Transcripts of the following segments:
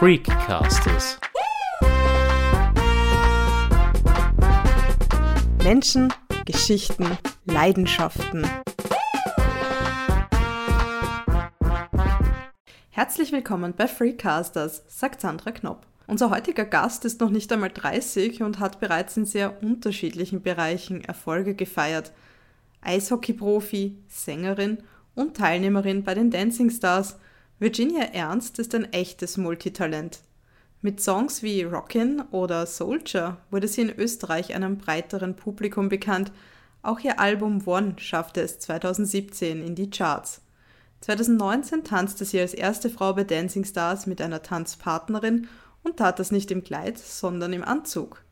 Freakcasters. Menschen, Geschichten, Leidenschaften. Herzlich willkommen bei Freakcasters, sagt Sandra Knopp. Unser heutiger Gast ist noch nicht einmal 30 und hat bereits in sehr unterschiedlichen Bereichen Erfolge gefeiert. Eishockey-Profi, Sängerin und Teilnehmerin bei den Dancing Stars. Virginia Ernst ist ein echtes Multitalent. Mit Songs wie Rockin' oder Soldier wurde sie in Österreich einem breiteren Publikum bekannt. Auch ihr Album One schaffte es 2017 in die Charts. 2019 tanzte sie als erste Frau bei Dancing Stars mit einer Tanzpartnerin und tat das nicht im Kleid, sondern im Anzug.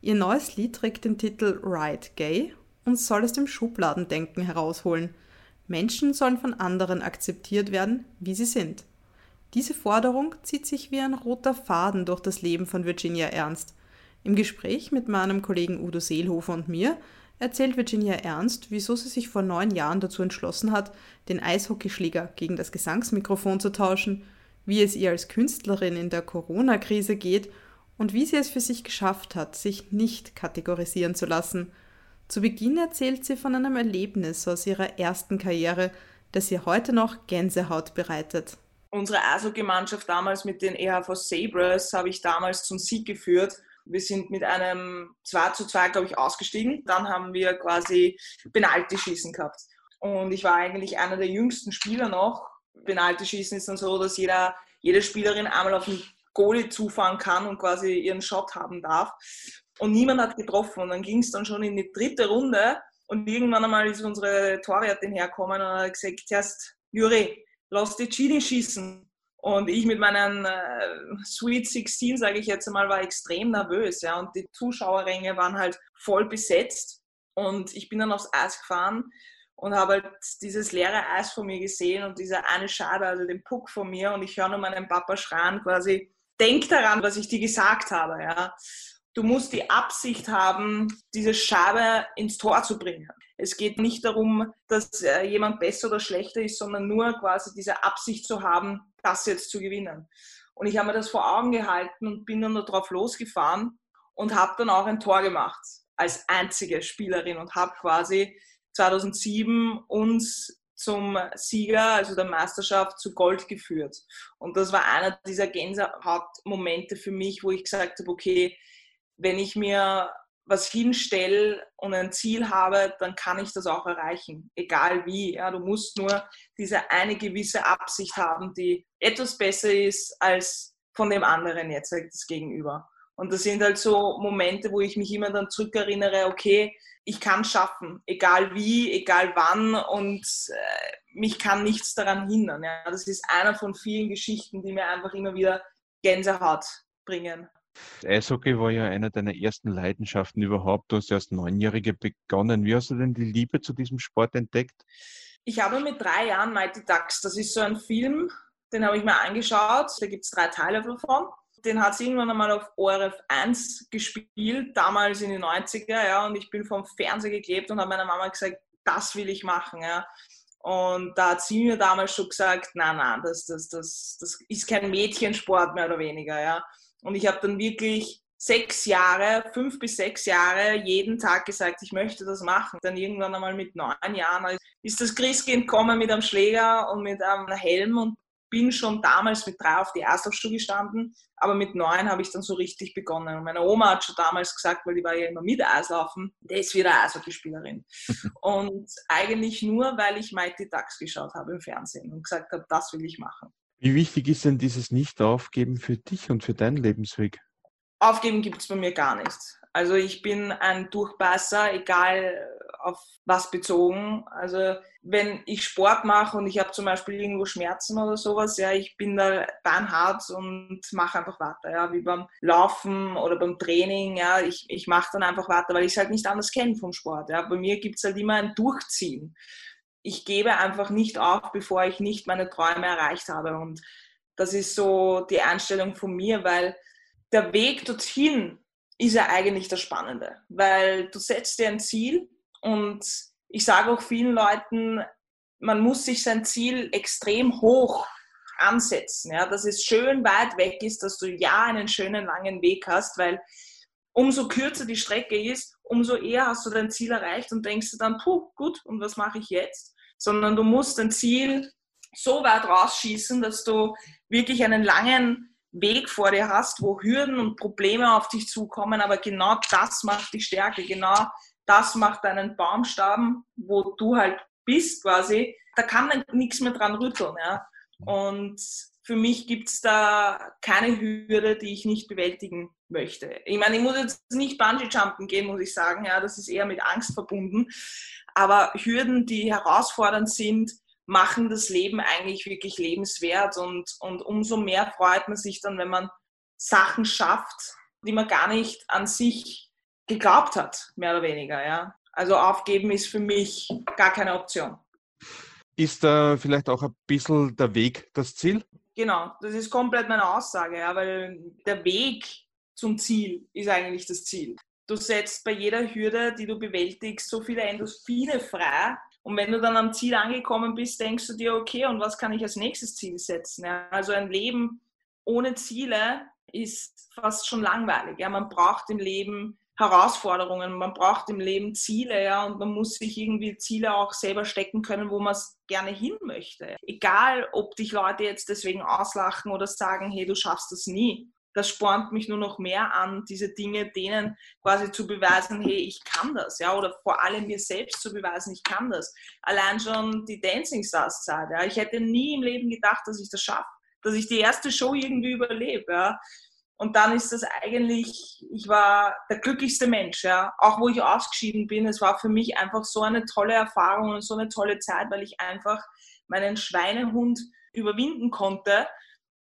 Ihr neues Lied trägt den Titel Ride Gay und soll es dem Schubladendenken herausholen. Menschen sollen von anderen akzeptiert werden, wie sie sind. Diese Forderung zieht sich wie ein roter Faden durch das Leben von Virginia Ernst. Im Gespräch mit meinem Kollegen Udo Seelhofer und mir erzählt Virginia Ernst, wieso sie sich vor neun Jahren dazu entschlossen hat, den Eishockeyschläger gegen das Gesangsmikrofon zu tauschen, wie es ihr als Künstlerin in der Corona-Krise geht und wie sie es für sich geschafft hat, sich nicht kategorisieren zu lassen – zu Beginn erzählt sie von einem Erlebnis aus ihrer ersten Karriere, das ihr heute noch Gänsehaut bereitet. Unsere Eishockey-Mannschaft damals mit den EHV Sabres habe ich damals zum Sieg geführt. Wir sind mit einem 2 zu 2, glaube ich, ausgestiegen. Dann haben wir quasi Penalty-Schießen gehabt. Und ich war eigentlich einer der jüngsten Spieler noch. Penalty-Schießen ist dann so, dass jeder, jede Spielerin einmal auf den Goalie zufahren kann und quasi ihren Shot haben darf und niemand hat getroffen. Und dann ging es dann schon in die dritte Runde und irgendwann einmal ist unsere Torwärtin hergekommen und hat gesagt, erst Juri, lass die Chini schießen. Und ich mit meinen äh, Sweet 16, sage ich jetzt einmal, war extrem nervös. Ja, und die Zuschauerränge waren halt voll besetzt. Und ich bin dann aufs Eis gefahren und habe halt dieses leere Eis vor mir gesehen und diese eine Scheibe, also den Puck von mir. Und ich höre nur meinen Papa schreien quasi, denk daran, was ich dir gesagt habe. Ja du musst die Absicht haben, diese Schabe ins Tor zu bringen. Es geht nicht darum, dass äh, jemand besser oder schlechter ist, sondern nur quasi diese Absicht zu haben, das jetzt zu gewinnen. Und ich habe mir das vor Augen gehalten und bin dann darauf losgefahren und habe dann auch ein Tor gemacht als einzige Spielerin und habe quasi 2007 uns zum Sieger, also der Meisterschaft, zu Gold geführt. Und das war einer dieser Gänsehautmomente für mich, wo ich gesagt habe, okay, wenn ich mir was hinstelle und ein Ziel habe, dann kann ich das auch erreichen, egal wie. Ja, du musst nur diese eine gewisse Absicht haben, die etwas besser ist als von dem anderen jetzt das Gegenüber. Und das sind halt so Momente, wo ich mich immer dann zurückerinnere, okay, ich kann es schaffen, egal wie, egal wann und äh, mich kann nichts daran hindern. Ja. Das ist einer von vielen Geschichten, die mir einfach immer wieder Gänsehaut bringen. Eishockey war ja eine deiner ersten Leidenschaften überhaupt. Du hast ja als Neunjährige begonnen. Wie hast du denn die Liebe zu diesem Sport entdeckt? Ich habe mit drei Jahren Mighty Ducks, das ist so ein Film, den habe ich mir angeschaut. Da gibt es drei Teile davon. Den hat es irgendwann einmal auf ORF 1 gespielt, damals in den 90er, ja, und ich bin vom Fernseher geklebt und habe meiner Mama gesagt, das will ich machen, ja. Und da hat sie mir damals schon gesagt, nein, nein, das, das, das, das ist kein Mädchensport mehr oder weniger, ja. Und ich habe dann wirklich sechs Jahre, fünf bis sechs Jahre jeden Tag gesagt, ich möchte das machen. Dann irgendwann einmal mit neun Jahren ist das Christkind gekommen mit einem Schläger und mit einem Helm und bin schon damals mit drei auf die Erstaufstufe gestanden, aber mit neun habe ich dann so richtig begonnen. Und meine Oma hat schon damals gesagt, weil die war ja immer mit Eislaufen, der ist wieder Eishockeyspielerin. und eigentlich nur, weil ich Mighty Ducks geschaut habe im Fernsehen und gesagt habe, das will ich machen. Wie wichtig ist denn dieses Nicht-Aufgeben für dich und für deinen Lebensweg? Aufgeben gibt es bei mir gar nicht. Also ich bin ein Durchbeißer, egal auf was bezogen. Also wenn ich Sport mache und ich habe zum Beispiel irgendwo Schmerzen oder sowas, ja, ich bin da beinhart und mache einfach weiter, ja, wie beim Laufen oder beim Training, ja, ich, ich mache dann einfach weiter, weil ich es halt nicht anders kenne vom Sport, ja. Bei mir gibt es halt immer ein Durchziehen ich gebe einfach nicht auf, bevor ich nicht meine Träume erreicht habe. Und das ist so die Einstellung von mir, weil der Weg dorthin ist ja eigentlich das Spannende, weil du setzt dir ein Ziel und ich sage auch vielen Leuten, man muss sich sein Ziel extrem hoch ansetzen, ja, dass es schön weit weg ist, dass du ja einen schönen langen Weg hast, weil umso kürzer die Strecke ist, umso eher hast du dein Ziel erreicht und denkst du dann, puh, gut, und was mache ich jetzt? Sondern du musst dein Ziel so weit rausschießen, dass du wirklich einen langen Weg vor dir hast, wo Hürden und Probleme auf dich zukommen, aber genau das macht dich Stärke, genau das macht deinen Baumstaben, wo du halt bist quasi, da kann man nichts mehr dran rütteln. Ja? Und für mich gibt es da keine Hürde, die ich nicht bewältigen möchte. Ich meine, ich muss jetzt nicht Bungee-Jumpen gehen, muss ich sagen. Ja, das ist eher mit Angst verbunden. Aber Hürden, die herausfordernd sind, machen das Leben eigentlich wirklich lebenswert. Und, und umso mehr freut man sich dann, wenn man Sachen schafft, die man gar nicht an sich geglaubt hat, mehr oder weniger. Ja. Also aufgeben ist für mich gar keine Option. Ist da vielleicht auch ein bisschen der Weg das Ziel? Genau, das ist komplett meine Aussage, ja, weil der Weg zum Ziel ist eigentlich das Ziel. Du setzt bei jeder Hürde, die du bewältigst, so viele Endorphine frei. Und wenn du dann am Ziel angekommen bist, denkst du dir, okay, und was kann ich als nächstes Ziel setzen? Ja, also ein Leben ohne Ziele ist fast schon langweilig. Ja, man braucht im Leben Herausforderungen, man braucht im Leben Ziele, ja, und man muss sich irgendwie Ziele auch selber stecken können, wo man es gerne hin möchte. Egal, ob dich Leute jetzt deswegen auslachen oder sagen, hey, du schaffst das nie. Das spornt mich nur noch mehr an, diese Dinge denen quasi zu beweisen, hey, ich kann das, ja, oder vor allem mir selbst zu beweisen, ich kann das. Allein schon die Dancing Stars Zeit, ja, ich hätte nie im Leben gedacht, dass ich das schaffe, dass ich die erste Show irgendwie überlebe, ja und dann ist das eigentlich, ich war der glücklichste Mensch, ja. Auch wo ich ausgeschieden bin, es war für mich einfach so eine tolle Erfahrung und so eine tolle Zeit, weil ich einfach meinen Schweinehund überwinden konnte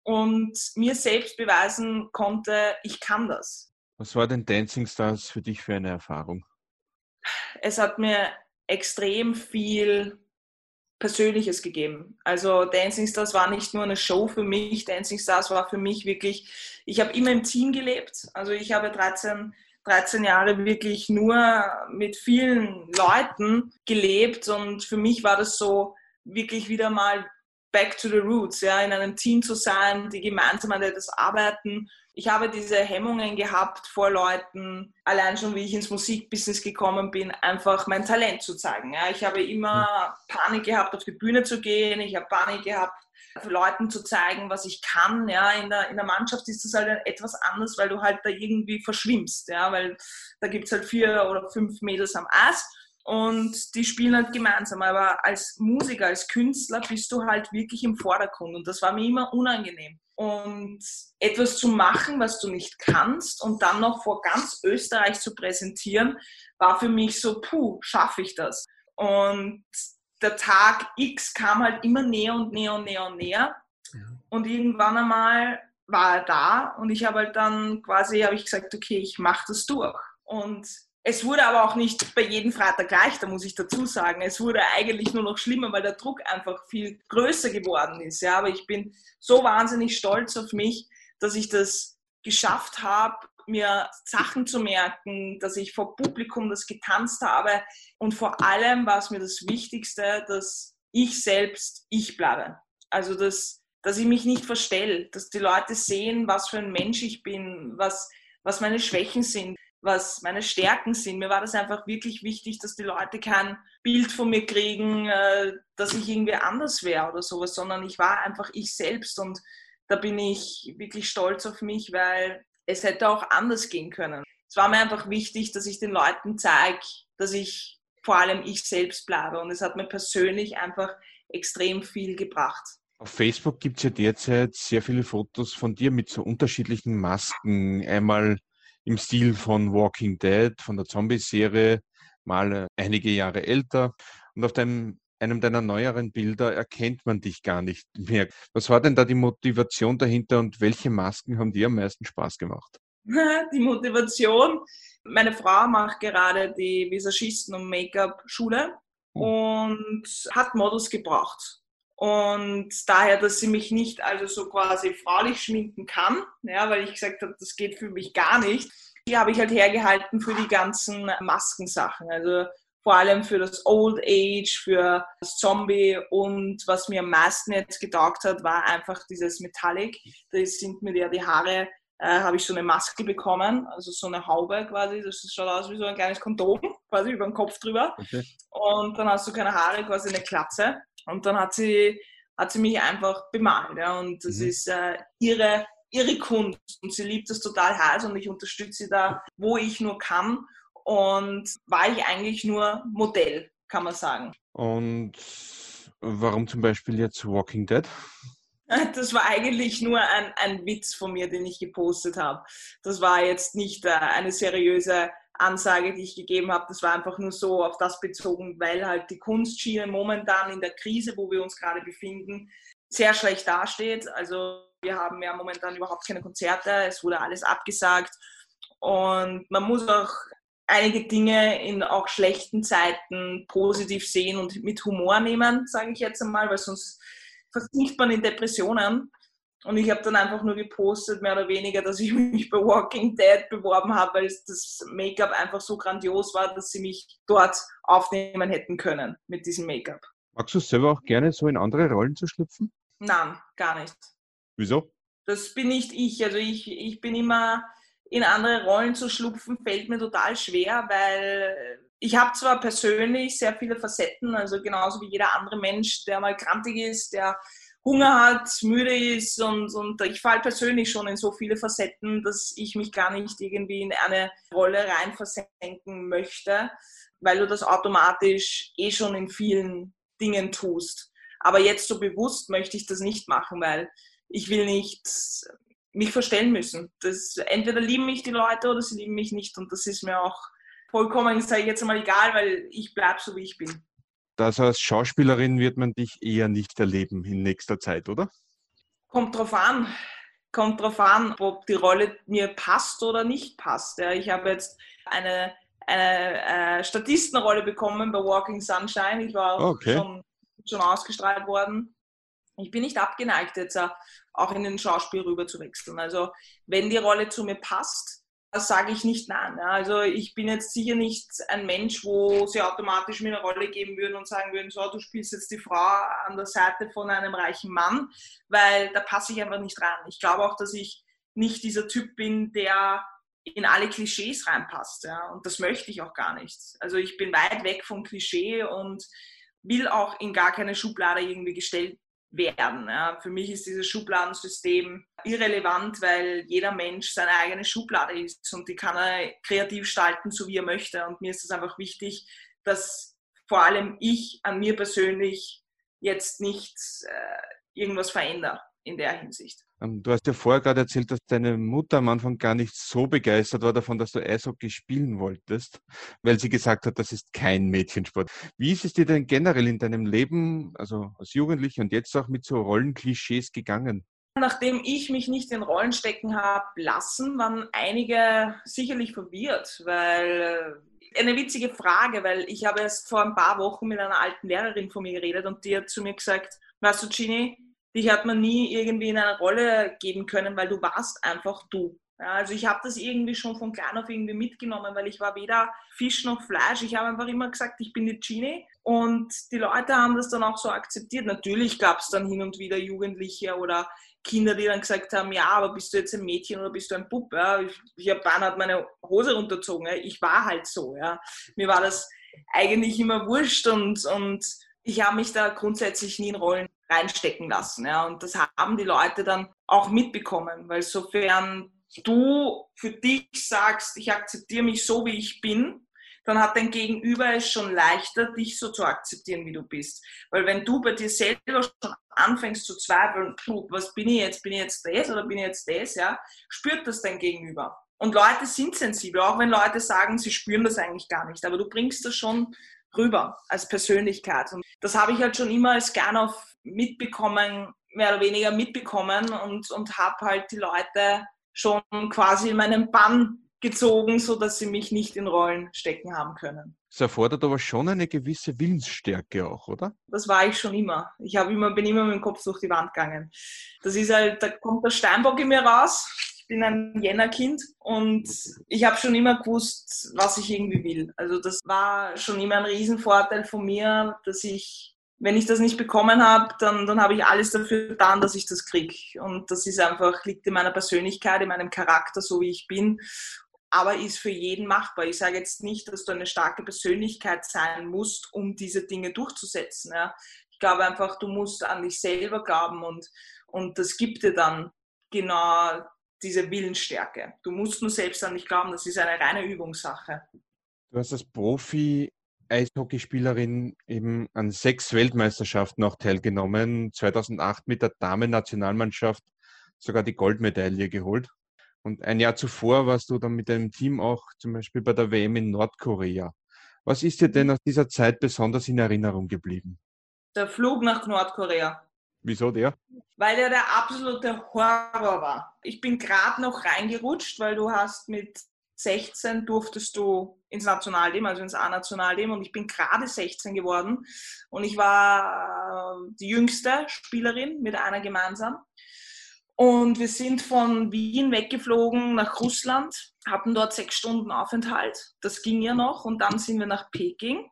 und mir selbst beweisen konnte, ich kann das. Was war denn Dancing Stars für dich für eine Erfahrung? Es hat mir extrem viel Persönliches gegeben. Also Dancing Stars war nicht nur eine Show für mich, Dancing Stars war für mich wirklich, ich habe immer im Team gelebt. Also ich habe 13, 13 Jahre wirklich nur mit vielen Leuten gelebt und für mich war das so wirklich wieder mal back to the roots, ja, in einem Team zu sein, die gemeinsam an etwas arbeiten ich habe diese Hemmungen gehabt vor Leuten, allein schon wie ich ins Musikbusiness gekommen bin, einfach mein Talent zu zeigen. Ja, ich habe immer Panik gehabt, auf die Bühne zu gehen. Ich habe Panik gehabt, Leuten zu zeigen, was ich kann. Ja, in der, in der Mannschaft ist das halt etwas anders, weil du halt da irgendwie verschwimmst. Ja, weil da gibt es halt vier oder fünf Mädels am Eis und die spielen halt gemeinsam. Aber als Musiker, als Künstler bist du halt wirklich im Vordergrund und das war mir immer unangenehm. Und etwas zu machen, was du nicht kannst und dann noch vor ganz Österreich zu präsentieren, war für mich so, puh, schaffe ich das? Und der Tag X kam halt immer näher und näher und näher und näher. Ja. Und irgendwann einmal war er da und ich habe halt dann quasi, habe ich gesagt, okay, ich mache das durch. Und es wurde aber auch nicht bei jedem Freitag gleich, da muss ich dazu sagen. Es wurde eigentlich nur noch schlimmer, weil der Druck einfach viel größer geworden ist. Ja, aber ich bin so wahnsinnig stolz auf mich, dass ich das geschafft habe, mir Sachen zu merken, dass ich vor Publikum das getanzt habe. Und vor allem war es mir das Wichtigste, dass ich selbst ich bleibe. Also, dass, dass ich mich nicht verstelle, dass die Leute sehen, was für ein Mensch ich bin, was, was meine Schwächen sind was meine Stärken sind. Mir war das einfach wirklich wichtig, dass die Leute kein Bild von mir kriegen, äh, dass ich irgendwie anders wäre oder sowas, sondern ich war einfach ich selbst und da bin ich wirklich stolz auf mich, weil es hätte auch anders gehen können. Es war mir einfach wichtig, dass ich den Leuten zeige, dass ich vor allem ich selbst bleibe und es hat mir persönlich einfach extrem viel gebracht. Auf Facebook gibt es ja derzeit sehr viele Fotos von dir mit so unterschiedlichen Masken. Einmal im Stil von Walking Dead, von der Zombie-Serie, mal äh, einige Jahre älter. Und auf deinem, einem deiner neueren Bilder erkennt man dich gar nicht mehr. Was war denn da die Motivation dahinter und welche Masken haben dir am meisten Spaß gemacht? Die Motivation, meine Frau macht gerade die Visagisten- und Make-up-Schule hm. und hat Models gebraucht. Und daher, dass sie mich nicht also so quasi fraulich schminken kann, ja, weil ich gesagt habe, das geht für mich gar nicht. Die habe ich halt hergehalten für die ganzen Maskensachen. Also vor allem für das Old Age, für das Zombie und was mir am meisten jetzt getaugt hat, war einfach dieses Metallic. Da sind mir ja die Haare, äh, habe ich so eine Maske bekommen, also so eine Haube quasi, das schaut aus wie so ein kleines Kondom, quasi über den Kopf drüber. Okay. Und dann hast du keine Haare, quasi eine Klatze. Und dann hat sie, hat sie mich einfach bemalt. Ja. Und das mhm. ist äh, ihre, ihre Kunst und sie liebt das total heiß und ich unterstütze sie da, wo ich nur kann und war ich eigentlich nur Modell, kann man sagen. Und warum zum Beispiel jetzt Walking Dead? Das war eigentlich nur ein, ein Witz von mir, den ich gepostet habe. Das war jetzt nicht äh, eine seriöse Ansage, die ich gegeben habe. Das war einfach nur so auf das bezogen, weil halt die Kunstschiene momentan in der Krise, wo wir uns gerade befinden, sehr schlecht dasteht. Also wir haben ja momentan überhaupt keine Konzerte, es wurde alles abgesagt. Und man muss auch einige Dinge in auch schlechten Zeiten positiv sehen und mit Humor nehmen, sage ich jetzt einmal, weil sonst versinkt man in Depressionen. Und ich habe dann einfach nur gepostet, mehr oder weniger, dass ich mich bei Walking Dead beworben habe, weil das Make-up einfach so grandios war, dass sie mich dort aufnehmen hätten können mit diesem Make-up. Magst du selber auch gerne so in andere Rollen zu schlüpfen? Nein, gar nicht. Wieso? Das bin nicht ich. Also ich, ich bin immer in andere Rollen zu schlupfen, fällt mir total schwer, weil ich habe zwar persönlich sehr viele Facetten, also genauso wie jeder andere Mensch, der mal krantig ist, der Hunger hat, müde ist und, und ich falle persönlich schon in so viele Facetten, dass ich mich gar nicht irgendwie in eine Rolle rein versenken möchte, weil du das automatisch eh schon in vielen Dingen tust. Aber jetzt so bewusst möchte ich das nicht machen, weil ich will nicht mich verstellen müssen. Das, entweder lieben mich die Leute oder sie lieben mich nicht. Und das ist mir auch vollkommen, sage ich jetzt mal, egal, weil ich bleibe so, wie ich bin. Das als Schauspielerin wird man dich eher nicht erleben in nächster Zeit, oder? Kommt drauf an. Kommt drauf an, ob die Rolle mir passt oder nicht passt. Ja, ich habe jetzt eine, eine äh, Statistenrolle bekommen bei Walking Sunshine. Ich war okay. schon, schon ausgestrahlt worden ich bin nicht abgeneigt, jetzt auch in den Schauspiel rüber zu wechseln. Also wenn die Rolle zu mir passt, sage ich nicht nein. Also ich bin jetzt sicher nicht ein Mensch, wo sie automatisch mir eine Rolle geben würden und sagen würden, so, du spielst jetzt die Frau an der Seite von einem reichen Mann, weil da passe ich einfach nicht rein. Ich glaube auch, dass ich nicht dieser Typ bin, der in alle Klischees reinpasst. Ja? Und das möchte ich auch gar nicht. Also ich bin weit weg vom Klischee und will auch in gar keine Schublade irgendwie gestellt werden. Ja. Für mich ist dieses Schubladensystem irrelevant, weil jeder Mensch seine eigene Schublade ist und die kann er kreativ gestalten, so wie er möchte. Und mir ist es einfach wichtig, dass vor allem ich an mir persönlich jetzt nicht äh, irgendwas verändere in der Hinsicht. Ähm, du hast ja vorher gerade erzählt, dass deine Mutter am Anfang gar nicht so begeistert war davon, dass du Eishockey spielen wolltest, weil sie gesagt hat, das ist kein Mädchensport. Wie ist es dir denn generell in deinem Leben, also als Jugendliche und jetzt auch mit so Rollenklischees gegangen? Nachdem ich mich nicht in Rollen stecken habe lassen, waren einige sicherlich verwirrt, weil äh, eine witzige Frage, weil ich habe erst vor ein paar Wochen mit einer alten Lehrerin von mir geredet und die hat zu mir gesagt, weißt du, Ginny, dich hat man nie irgendwie in eine Rolle geben können, weil du warst einfach du. Ja, also ich habe das irgendwie schon von klein auf irgendwie mitgenommen, weil ich war weder Fisch noch Fleisch. Ich habe einfach immer gesagt, ich bin die Genie. Und die Leute haben das dann auch so akzeptiert. Natürlich gab es dann hin und wieder Jugendliche oder Kinder, die dann gesagt haben, ja, aber bist du jetzt ein Mädchen oder bist du ein Bub? Ja, ich, ich habe beinahe meine Hose runtergezogen. Ja. Ich war halt so. Ja. Mir war das eigentlich immer wurscht und, und ich habe mich da grundsätzlich nie in Rollen reinstecken lassen. Ja. Und das haben die Leute dann auch mitbekommen, weil sofern du für dich sagst, ich akzeptiere mich so, wie ich bin, dann hat dein Gegenüber es schon leichter, dich so zu akzeptieren, wie du bist. Weil wenn du bei dir selber schon anfängst zu zweifeln, was bin ich jetzt, bin ich jetzt das oder bin ich jetzt das, ja, spürt das dein Gegenüber. Und Leute sind sensibel, auch wenn Leute sagen, sie spüren das eigentlich gar nicht, aber du bringst das schon rüber als Persönlichkeit. Und das habe ich halt schon immer als Gernhoff mitbekommen, mehr oder weniger mitbekommen und, und habe halt die Leute schon quasi in meinen Bann gezogen, sodass sie mich nicht in Rollen stecken haben können. Das erfordert aber schon eine gewisse Willensstärke auch, oder? Das war ich schon immer. Ich immer, bin immer mit dem Kopf durch die Wand gegangen. Das ist halt, da kommt der Steinbock in mir raus bin ein Jänner-Kind und ich habe schon immer gewusst, was ich irgendwie will. Also das war schon immer ein Riesenvorteil von mir, dass ich wenn ich das nicht bekommen habe, dann, dann habe ich alles dafür getan, dass ich das kriege. Und das ist einfach, liegt in meiner Persönlichkeit, in meinem Charakter, so wie ich bin. Aber ist für jeden machbar. Ich sage jetzt nicht, dass du eine starke Persönlichkeit sein musst, um diese Dinge durchzusetzen. Ja. Ich glaube einfach, du musst an dich selber glauben und, und das gibt dir dann genau diese Willensstärke. Du musst nur selbst an dich glauben, das ist eine reine Übungssache. Du hast als Profi Eishockeyspielerin eben an sechs Weltmeisterschaften auch teilgenommen. 2008 mit der Damen-Nationalmannschaft sogar die Goldmedaille geholt. Und ein Jahr zuvor warst du dann mit deinem Team auch zum Beispiel bei der WM in Nordkorea. Was ist dir denn aus dieser Zeit besonders in Erinnerung geblieben? Der Flug nach Nordkorea. Wieso der? Weil er der absolute Horror war. Ich bin gerade noch reingerutscht, weil du hast mit 16 durftest du ins Nationalteam, also ins A-Nationalteam und ich bin gerade 16 geworden und ich war äh, die jüngste Spielerin mit einer gemeinsam. Und wir sind von Wien weggeflogen nach Russland, hatten dort sechs Stunden Aufenthalt. Das ging ja noch. Und dann sind wir nach Peking.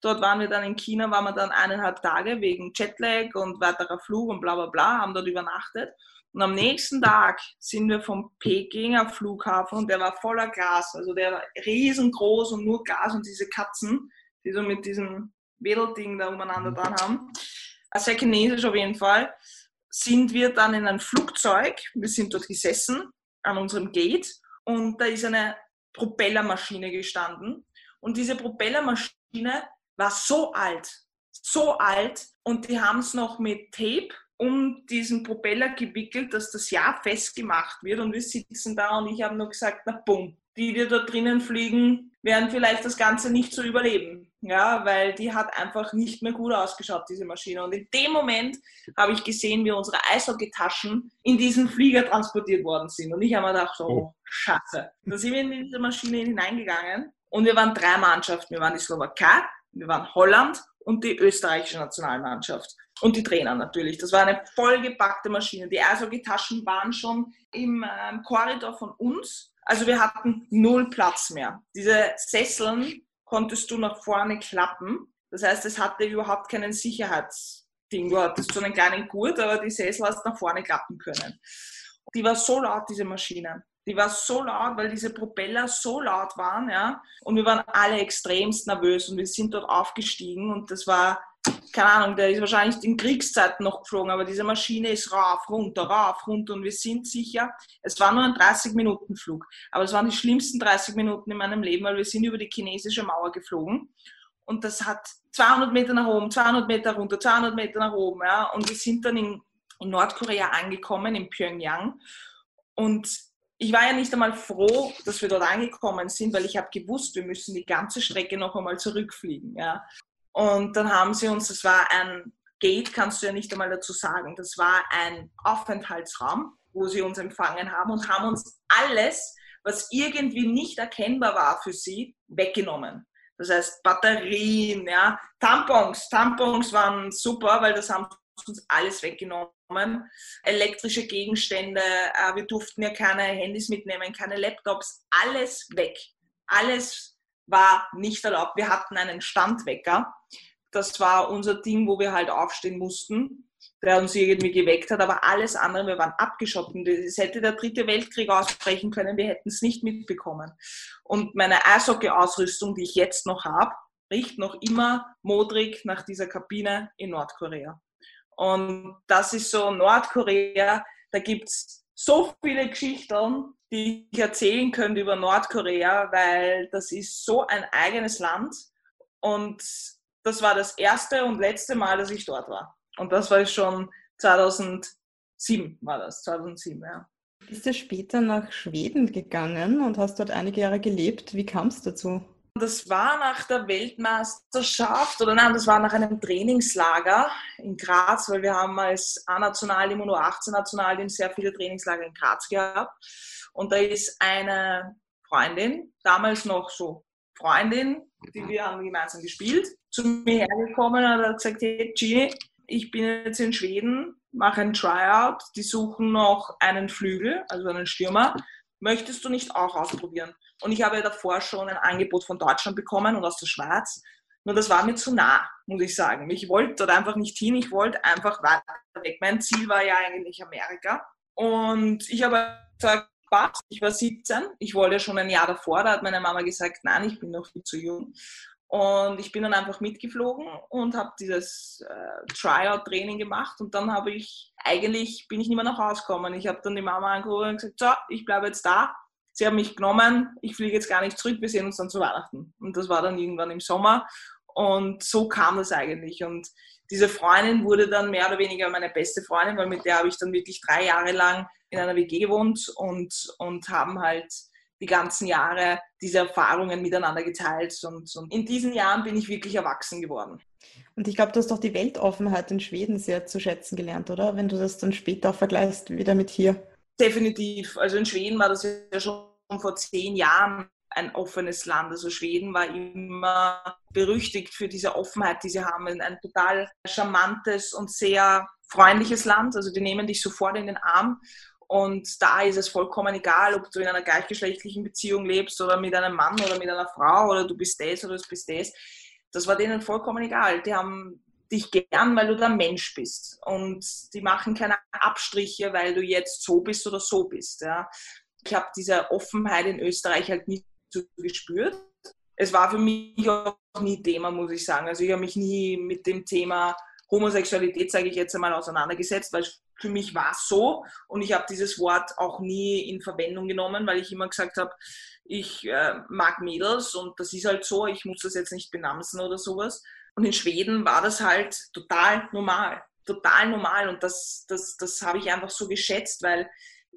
Dort waren wir dann in China, waren wir dann eineinhalb Tage wegen Jetlag und weiterer Flug und bla bla bla, haben dort übernachtet. Und am nächsten Tag sind wir vom Pekinger Flughafen und der war voller Glas. Also der war riesengroß und nur Glas und diese Katzen, die so mit diesem Wedelding da umeinander dran haben. Also sehr chinesisch auf jeden Fall. Sind wir dann in ein Flugzeug, wir sind dort gesessen an unserem Gate und da ist eine Propellermaschine gestanden. Und diese Propellermaschine war so alt, so alt und die haben es noch mit Tape um diesen Propeller gewickelt, dass das Jahr festgemacht wird und wir sitzen da und ich habe nur gesagt, na bumm, die, die da drinnen fliegen, werden vielleicht das Ganze nicht so überleben. Ja, weil die hat einfach nicht mehr gut ausgeschaut, diese Maschine. Und in dem Moment habe ich gesehen, wie unsere Eishockeytaschen in diesen Flieger transportiert worden sind. Und ich habe mir gedacht, so, oh, scheiße. Da sind wir in diese Maschine hineingegangen und wir waren drei Mannschaften. Wir waren die Slowakei, wir waren Holland und die österreichische Nationalmannschaft. Und die Trainer natürlich. Das war eine vollgepackte Maschine. Die Eishockey-Taschen waren schon im ähm, Korridor von uns. Also wir hatten null Platz mehr. Diese Sesseln konntest du nach vorne klappen. Das heißt, es hatte überhaupt keinen Sicherheitsding. Du hattest so einen kleinen Gurt, aber die Sessel hast nach vorne klappen können. Die war so laut, diese Maschine. Die war so laut, weil diese Propeller so laut waren, ja. Und wir waren alle extremst nervös und wir sind dort aufgestiegen und das war keine Ahnung, der ist wahrscheinlich in Kriegszeiten noch geflogen, aber diese Maschine ist rauf, runter, rauf, runter und wir sind sicher, es war nur ein 30-Minuten-Flug, aber es waren die schlimmsten 30 Minuten in meinem Leben, weil wir sind über die chinesische Mauer geflogen und das hat 200 Meter nach oben, 200 Meter runter, 200 Meter nach oben, ja, und wir sind dann in, in Nordkorea angekommen, in Pyongyang und ich war ja nicht einmal froh, dass wir dort angekommen sind, weil ich habe gewusst, wir müssen die ganze Strecke noch einmal zurückfliegen. Ja. Und dann haben sie uns, das war ein Gate, kannst du ja nicht einmal dazu sagen, das war ein Aufenthaltsraum, wo sie uns empfangen haben und haben uns alles, was irgendwie nicht erkennbar war für sie, weggenommen. Das heißt Batterien, ja, Tampons. Tampons waren super, weil das haben uns alles weggenommen. Elektrische Gegenstände, äh, wir durften ja keine Handys mitnehmen, keine Laptops, alles weg. Alles war nicht erlaubt. Wir hatten einen Standwecker. Das war unser Ding, wo wir halt aufstehen mussten, der uns irgendwie geweckt hat. Aber alles andere, wir waren abgeschottet. Es hätte der dritte Weltkrieg ausbrechen können. Wir hätten es nicht mitbekommen. Und meine Eishockey-Ausrüstung, die ich jetzt noch habe, riecht noch immer modrig nach dieser Kabine in Nordkorea. Und das ist so Nordkorea, da gibt es so viele Geschichten, die ich erzählen könnte über Nordkorea, weil das ist so ein eigenes Land und das war das erste und letzte Mal, dass ich dort war. Und das war schon 2007 war das, 2007, ja. Bist du später nach Schweden gegangen und hast dort einige Jahre gelebt. Wie kam es dazu? Das war nach der Weltmeisterschaft oder nein, das war nach einem Trainingslager in Graz, weil wir haben als A-Nationalteam und U18-Nationalteam sehr viele Trainingslager in Graz gehabt. Und da ist eine Freundin, damals noch so Freundin, die wir haben gemeinsam gespielt, zu mir hergekommen und hat gesagt, hey Gini, ich bin jetzt in Schweden, mache ein Tryout, die suchen noch einen Flügel, also einen Stürmer. Möchtest du nicht auch ausprobieren? Und ich habe davor schon ein Angebot von Deutschland bekommen und aus der Schweiz. Nur das war mir zu nah, muss ich sagen. Ich wollte dort einfach nicht hin, ich wollte einfach weiter weg. Mein Ziel war ja eigentlich Amerika. Und ich habe gesagt, passt. Ich war 17, ich wollte schon ein Jahr davor, da hat meine Mama gesagt, nein, ich bin noch viel zu jung. Und ich bin dann einfach mitgeflogen und habe dieses äh, Tryout-Training gemacht und dann habe ich, eigentlich bin ich nicht mehr nach Hause gekommen. Ich habe dann die Mama angerufen und gesagt, so, ich bleibe jetzt da. Sie haben mich genommen, ich fliege jetzt gar nicht zurück, wir sehen uns dann zu Weihnachten. Und das war dann irgendwann im Sommer und so kam das eigentlich. Und diese Freundin wurde dann mehr oder weniger meine beste Freundin, weil mit der habe ich dann wirklich drei Jahre lang in einer WG gewohnt und, und haben halt die ganzen Jahre diese Erfahrungen miteinander geteilt. Und, und in diesen Jahren bin ich wirklich erwachsen geworden. Und ich glaube, du hast auch die Weltoffenheit in Schweden sehr zu schätzen gelernt, oder? Wenn du das dann später auch vergleichst, wieder mit hier. Definitiv. Also in Schweden war das ja schon vor zehn Jahren ein offenes Land. Also Schweden war immer berüchtigt für diese Offenheit, die sie haben. Ein total charmantes und sehr freundliches Land. Also die nehmen dich sofort in den Arm. Und da ist es vollkommen egal, ob du in einer gleichgeschlechtlichen Beziehung lebst oder mit einem Mann oder mit einer Frau oder du bist das oder du bist das. Das war denen vollkommen egal. Die haben dich gern, weil du der Mensch bist. Und die machen keine Abstriche, weil du jetzt so bist oder so bist. Ja. Ich habe diese Offenheit in Österreich halt nicht so gespürt. Es war für mich auch nie Thema, muss ich sagen. Also ich habe mich nie mit dem Thema Homosexualität, sage ich jetzt einmal, auseinandergesetzt, weil für mich war es so und ich habe dieses Wort auch nie in Verwendung genommen, weil ich immer gesagt habe, ich äh, mag Mädels und das ist halt so, ich muss das jetzt nicht benamsen oder sowas. Und in Schweden war das halt total normal, total normal und das, das, das habe ich einfach so geschätzt, weil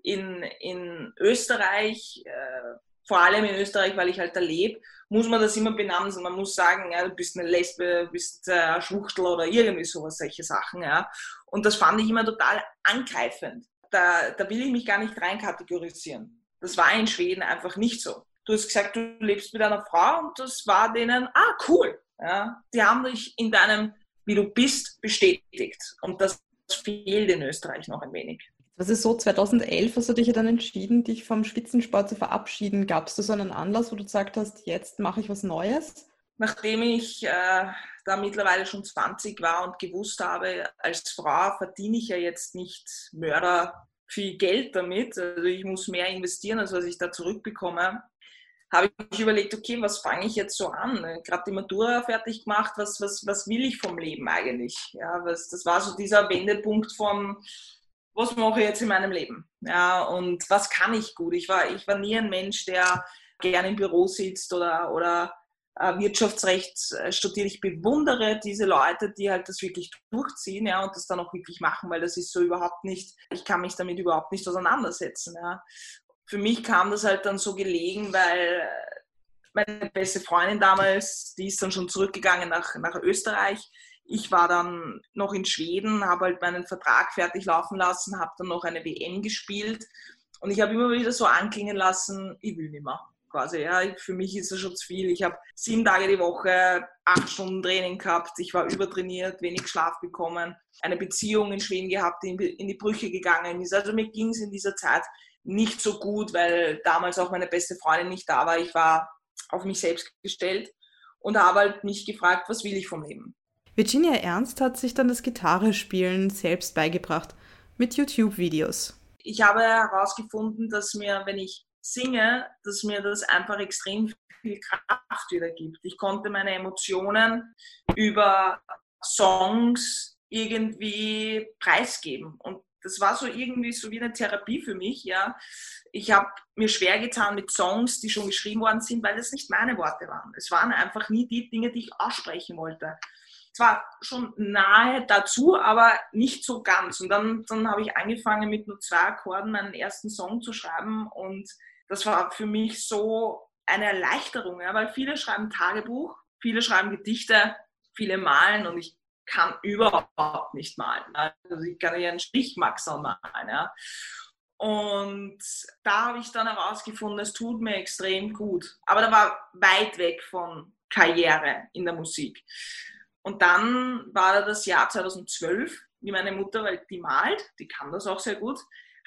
in, in Österreich, äh, vor allem in Österreich, weil ich halt da lebe, muss man das immer benamsen. Man muss sagen, ja, du bist eine Lesbe, du bist äh, Schwuchtel oder irgendwie sowas, solche Sachen. Ja. Und das fand ich immer total angreifend. Da, da will ich mich gar nicht reinkategorisieren. Das war in Schweden einfach nicht so. Du hast gesagt, du lebst mit einer Frau und das war denen, ah, cool. Ja. Die haben dich in deinem, wie du bist, bestätigt. Und das fehlt in Österreich noch ein wenig. Das ist so, 2011 hast du dich ja dann entschieden, dich vom Spitzensport zu verabschieden. Gab es da so einen Anlass, wo du gesagt hast, jetzt mache ich was Neues? Nachdem ich äh, da mittlerweile schon 20 war und gewusst habe, als Frau verdiene ich ja jetzt nicht Mörder viel Geld damit, also ich muss mehr investieren, als was ich da zurückbekomme, habe ich überlegt, okay, was fange ich jetzt so an? Gerade die Matura fertig gemacht, was, was, was will ich vom Leben eigentlich? Ja, was, das war so dieser Wendepunkt von, was mache ich jetzt in meinem Leben? Ja, und was kann ich gut? Ich war, ich war nie ein Mensch, der gerne im Büro sitzt oder, oder Wirtschaftsrecht äh, studiert. Ich bewundere diese Leute, die halt das wirklich durchziehen ja, und das dann auch wirklich machen, weil das ist so überhaupt nicht, ich kann mich damit überhaupt nicht auseinandersetzen. Ja. Für mich kam das halt dann so gelegen, weil meine beste Freundin damals, die ist dann schon zurückgegangen nach, nach Österreich ich war dann noch in Schweden, habe halt meinen Vertrag fertig laufen lassen, habe dann noch eine WM gespielt und ich habe immer wieder so anklingen lassen, ich will nicht mehr. Quasi, ja, für mich ist das schon zu viel. Ich habe sieben Tage die Woche, acht Stunden Training gehabt, ich war übertrainiert, wenig Schlaf bekommen, eine Beziehung in Schweden gehabt, die in die Brüche gegangen ist. Also mir ging es in dieser Zeit nicht so gut, weil damals auch meine beste Freundin nicht da war. Ich war auf mich selbst gestellt und habe halt mich gefragt, was will ich vom Leben? Virginia Ernst hat sich dann das Gitarrespielen selbst beigebracht mit YouTube-Videos. Ich habe herausgefunden, dass mir, wenn ich singe, dass mir das einfach extrem viel Kraft wieder gibt. Ich konnte meine Emotionen über Songs irgendwie preisgeben. Und das war so irgendwie so wie eine Therapie für mich, ja. Ich habe mir schwer getan mit Songs, die schon geschrieben worden sind, weil das nicht meine Worte waren. Es waren einfach nie die Dinge, die ich aussprechen wollte zwar schon nahe dazu, aber nicht so ganz. Und dann, dann habe ich angefangen mit nur zwei Akkorden meinen ersten Song zu schreiben und das war für mich so eine Erleichterung, ja, weil viele schreiben Tagebuch, viele schreiben Gedichte, viele malen und ich kann überhaupt nicht malen. Also ich kann ja einen Strichmaxer malen. Ja. Und da habe ich dann herausgefunden, es tut mir extrem gut. Aber da war weit weg von Karriere in der Musik. Und dann war da das Jahr 2012, wie meine Mutter, weil die malt, die kann das auch sehr gut,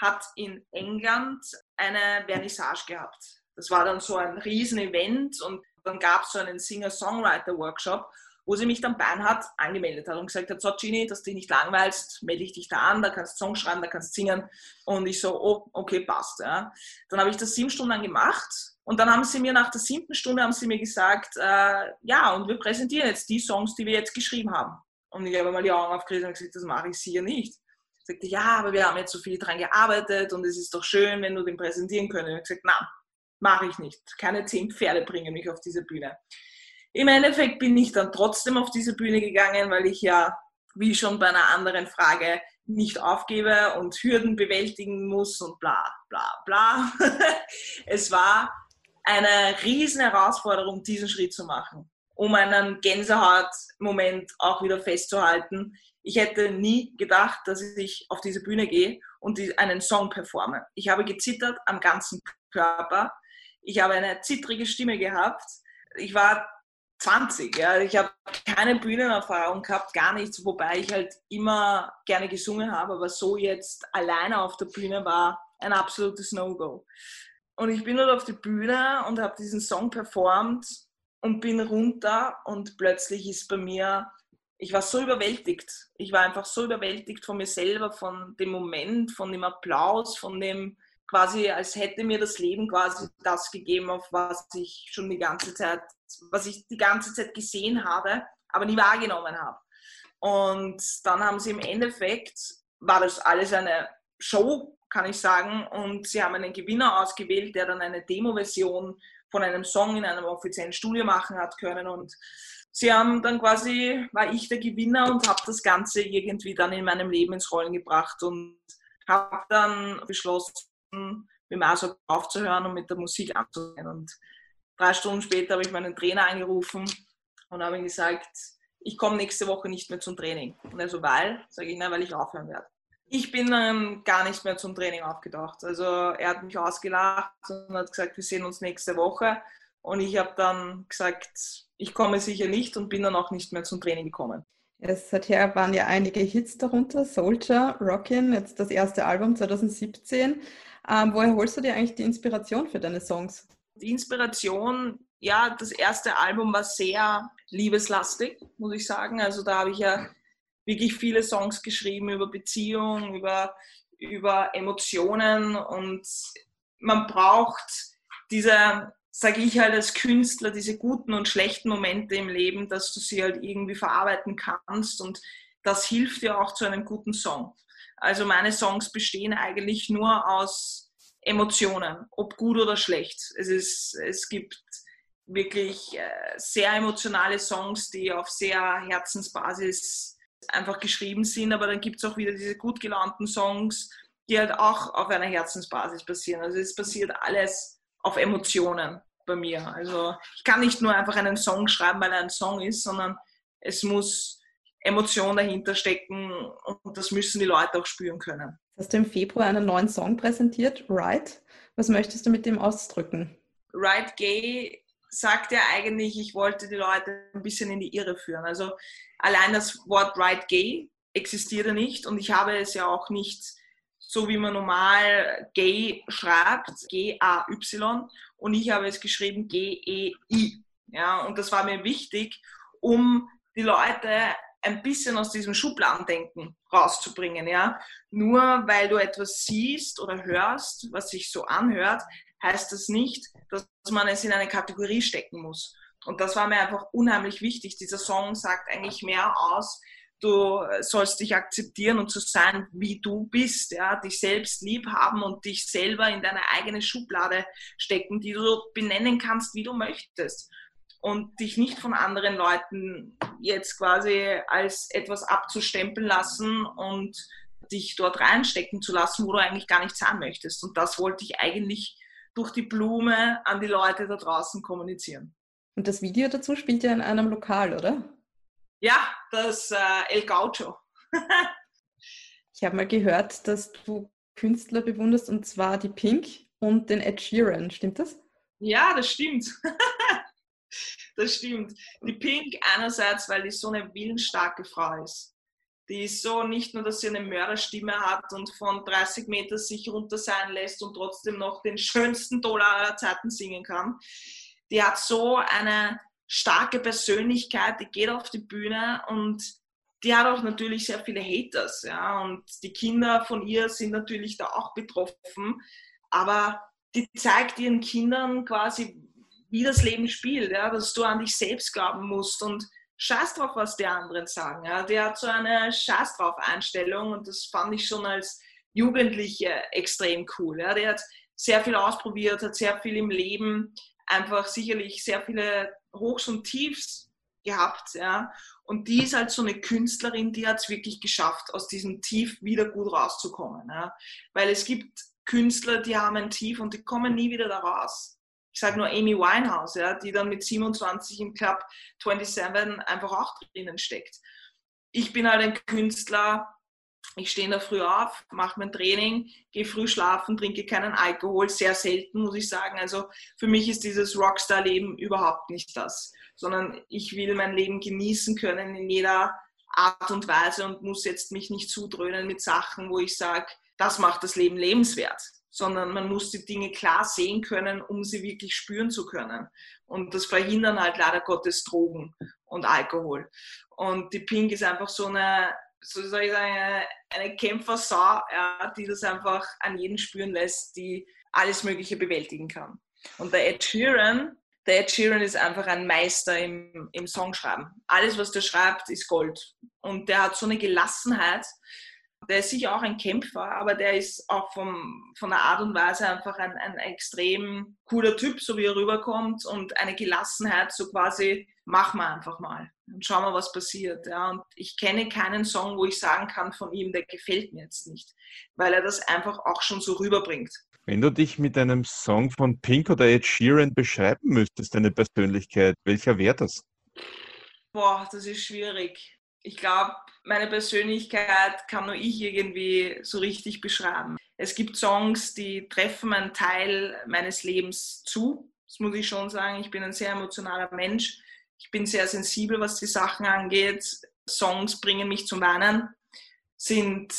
hat in England eine Vernissage gehabt. Das war dann so ein Riesen-Event und dann gab es so einen Singer-Songwriter-Workshop, wo sie mich dann Beinhard angemeldet hat und gesagt hat, so Gini, dass du dich nicht langweilst, melde ich dich da an, da kannst du Song schreiben, da kannst du singen. Und ich so, oh, okay, passt. Ja. Dann habe ich das sieben Stunden lang gemacht und dann haben sie mir nach der siebten Stunde haben sie mir gesagt, äh, ja, und wir präsentieren jetzt die Songs, die wir jetzt geschrieben haben. Und ich habe mal die Augen aufgerissen und gesagt, das mache ich sicher nicht. Sagte, ja, aber wir haben jetzt so viel dran gearbeitet und es ist doch schön, wenn du den präsentieren könntest. Ich habe gesagt, nein, mache ich nicht. Keine zehn Pferde bringen mich auf diese Bühne. Im Endeffekt bin ich dann trotzdem auf diese Bühne gegangen, weil ich ja, wie schon bei einer anderen Frage, nicht aufgebe und Hürden bewältigen muss und bla bla bla. es war eine riesen Herausforderung, diesen Schritt zu machen, um einen Gänsehaut-Moment auch wieder festzuhalten. Ich hätte nie gedacht, dass ich auf diese Bühne gehe und einen Song performe. Ich habe gezittert am ganzen Körper. Ich habe eine zittrige Stimme gehabt. Ich war 20, ja. Ich habe keine Bühnenerfahrung gehabt, gar nichts, wobei ich halt immer gerne gesungen habe, aber so jetzt alleine auf der Bühne war ein absolutes No-Go. Und ich bin dort auf die Bühne und habe diesen Song performt und bin runter und plötzlich ist bei mir, ich war so überwältigt. Ich war einfach so überwältigt von mir selber, von dem Moment, von dem Applaus, von dem quasi, als hätte mir das Leben quasi das gegeben, auf was ich schon die ganze Zeit, was ich die ganze Zeit gesehen habe, aber nie wahrgenommen habe. Und dann haben sie im Endeffekt, war das alles eine Show, kann ich sagen, und sie haben einen Gewinner ausgewählt, der dann eine Demo-Version von einem Song in einem offiziellen Studio machen hat können und sie haben dann quasi, war ich der Gewinner und habe das Ganze irgendwie dann in meinem Leben ins Rollen gebracht und habe dann beschlossen, mit dem ASO aufzuhören und mit der Musik anzugehen. Und drei Stunden später habe ich meinen Trainer angerufen und habe ihm gesagt, ich komme nächste Woche nicht mehr zum Training. Und er so, weil? Sage ich, nein, weil ich aufhören werde. Ich bin ähm, gar nicht mehr zum Training aufgetaucht. Also er hat mich ausgelacht und hat gesagt, wir sehen uns nächste Woche. Und ich habe dann gesagt, ich komme sicher nicht und bin dann auch nicht mehr zum Training gekommen. Es, seither waren ja einige Hits darunter, Soldier, Rockin', jetzt das erste Album 2017. Ähm, woher holst du dir eigentlich die Inspiration für deine Songs? Die Inspiration, ja, das erste Album war sehr liebeslastig, muss ich sagen. Also da habe ich ja wirklich viele Songs geschrieben über Beziehung, über, über Emotionen und man braucht diese, sage ich halt als Künstler, diese guten und schlechten Momente im Leben, dass du sie halt irgendwie verarbeiten kannst und das hilft dir auch zu einem guten Song. Also meine Songs bestehen eigentlich nur aus Emotionen, ob gut oder schlecht. Es, ist, es gibt wirklich äh, sehr emotionale Songs, die auf sehr Herzensbasis einfach geschrieben sind, aber dann gibt es auch wieder diese gut gelaunten Songs, die halt auch auf einer Herzensbasis passieren. Also es passiert alles auf Emotionen bei mir. Also ich kann nicht nur einfach einen Song schreiben, weil er ein Song ist, sondern es muss Emotion dahinter stecken und das müssen die Leute auch spüren können. Hast du im Februar einen neuen Song präsentiert, Right? Was möchtest du mit dem ausdrücken? Right Gay sagt ja eigentlich, ich wollte die Leute ein bisschen in die Irre führen. Also allein das Wort Right Gay existierte nicht und ich habe es ja auch nicht so wie man normal gay schreibt, G-A-Y und ich habe es geschrieben G-E-I. Ja, und das war mir wichtig, um die Leute ein bisschen aus diesem Schubladendenken rauszubringen. Ja? Nur weil du etwas siehst oder hörst, was sich so anhört, heißt das nicht, dass man es in eine Kategorie stecken muss. Und das war mir einfach unheimlich wichtig. Dieser Song sagt eigentlich mehr aus, du sollst dich akzeptieren und so sein, wie du bist, ja, dich selbst lieb haben und dich selber in deine eigene Schublade stecken, die du benennen kannst, wie du möchtest und dich nicht von anderen Leuten jetzt quasi als etwas abzustempeln lassen und dich dort reinstecken zu lassen, wo du eigentlich gar nicht sein möchtest. Und das wollte ich eigentlich durch die Blume an die Leute da draußen kommunizieren. Und das Video dazu spielt ja in einem Lokal, oder? Ja, das äh, El Gaucho. ich habe mal gehört, dass du Künstler bewunderst, und zwar die Pink und den Ed Sheeran. Stimmt das? Ja, das stimmt. das stimmt. Die Pink einerseits, weil die so eine willensstarke Frau ist. Die ist so nicht nur, dass sie eine Mörderstimme hat und von 30 Meter sich runter sein lässt und trotzdem noch den schönsten Dollar aller Zeiten singen kann. Die hat so eine starke Persönlichkeit, die geht auf die Bühne und die hat auch natürlich sehr viele Haters. Ja, und die Kinder von ihr sind natürlich da auch betroffen. Aber die zeigt ihren Kindern quasi, wie das Leben spielt, ja, dass du an dich selbst glauben musst und scheiß drauf, was die anderen sagen. Ja. Der hat so eine scheiß drauf Einstellung und das fand ich schon als Jugendliche extrem cool. Ja. Der hat sehr viel ausprobiert, hat sehr viel im Leben einfach sicherlich sehr viele Hochs und Tiefs gehabt. Ja. Und die ist halt so eine Künstlerin, die hat es wirklich geschafft, aus diesem Tief wieder gut rauszukommen. Ja. Weil es gibt Künstler, die haben ein Tief und die kommen nie wieder da raus. Ich sage nur Amy Winehouse, ja, die dann mit 27 im Club 27 einfach auch drinnen steckt. Ich bin halt ein Künstler, ich stehe da früh auf, mache mein Training, gehe früh schlafen, trinke keinen Alkohol, sehr selten, muss ich sagen. Also für mich ist dieses Rockstar-Leben überhaupt nicht das, sondern ich will mein Leben genießen können in jeder Art und Weise und muss jetzt mich nicht zudröhnen mit Sachen, wo ich sage, das macht das Leben lebenswert, sondern man muss die Dinge klar sehen können, um sie wirklich spüren zu können. Und das verhindern halt leider Gottes Drogen und Alkohol. Und die Pink ist einfach so eine, so soll ich sagen, eine, eine Kämpfersau, ja, die das einfach an jeden spüren lässt, die alles Mögliche bewältigen kann. Und der Ed Sheeran, der Ed Sheeran ist einfach ein Meister im, im Songschreiben. Alles, was der schreibt, ist Gold. Und der hat so eine Gelassenheit, der ist sicher auch ein Kämpfer, aber der ist auch vom, von der Art und Weise einfach ein, ein extrem cooler Typ, so wie er rüberkommt und eine Gelassenheit, so quasi, mach mal einfach mal und schau mal, was passiert. Ja. Und ich kenne keinen Song, wo ich sagen kann von ihm, der gefällt mir jetzt nicht, weil er das einfach auch schon so rüberbringt. Wenn du dich mit einem Song von Pink oder Ed Sheeran beschreiben müsstest, deine Persönlichkeit, welcher wäre das? Boah, das ist schwierig. Ich glaube, meine Persönlichkeit kann nur ich irgendwie so richtig beschreiben. Es gibt Songs, die treffen einen Teil meines Lebens zu. Das muss ich schon sagen. Ich bin ein sehr emotionaler Mensch. Ich bin sehr sensibel, was die Sachen angeht. Songs bringen mich zum Weinen. Sind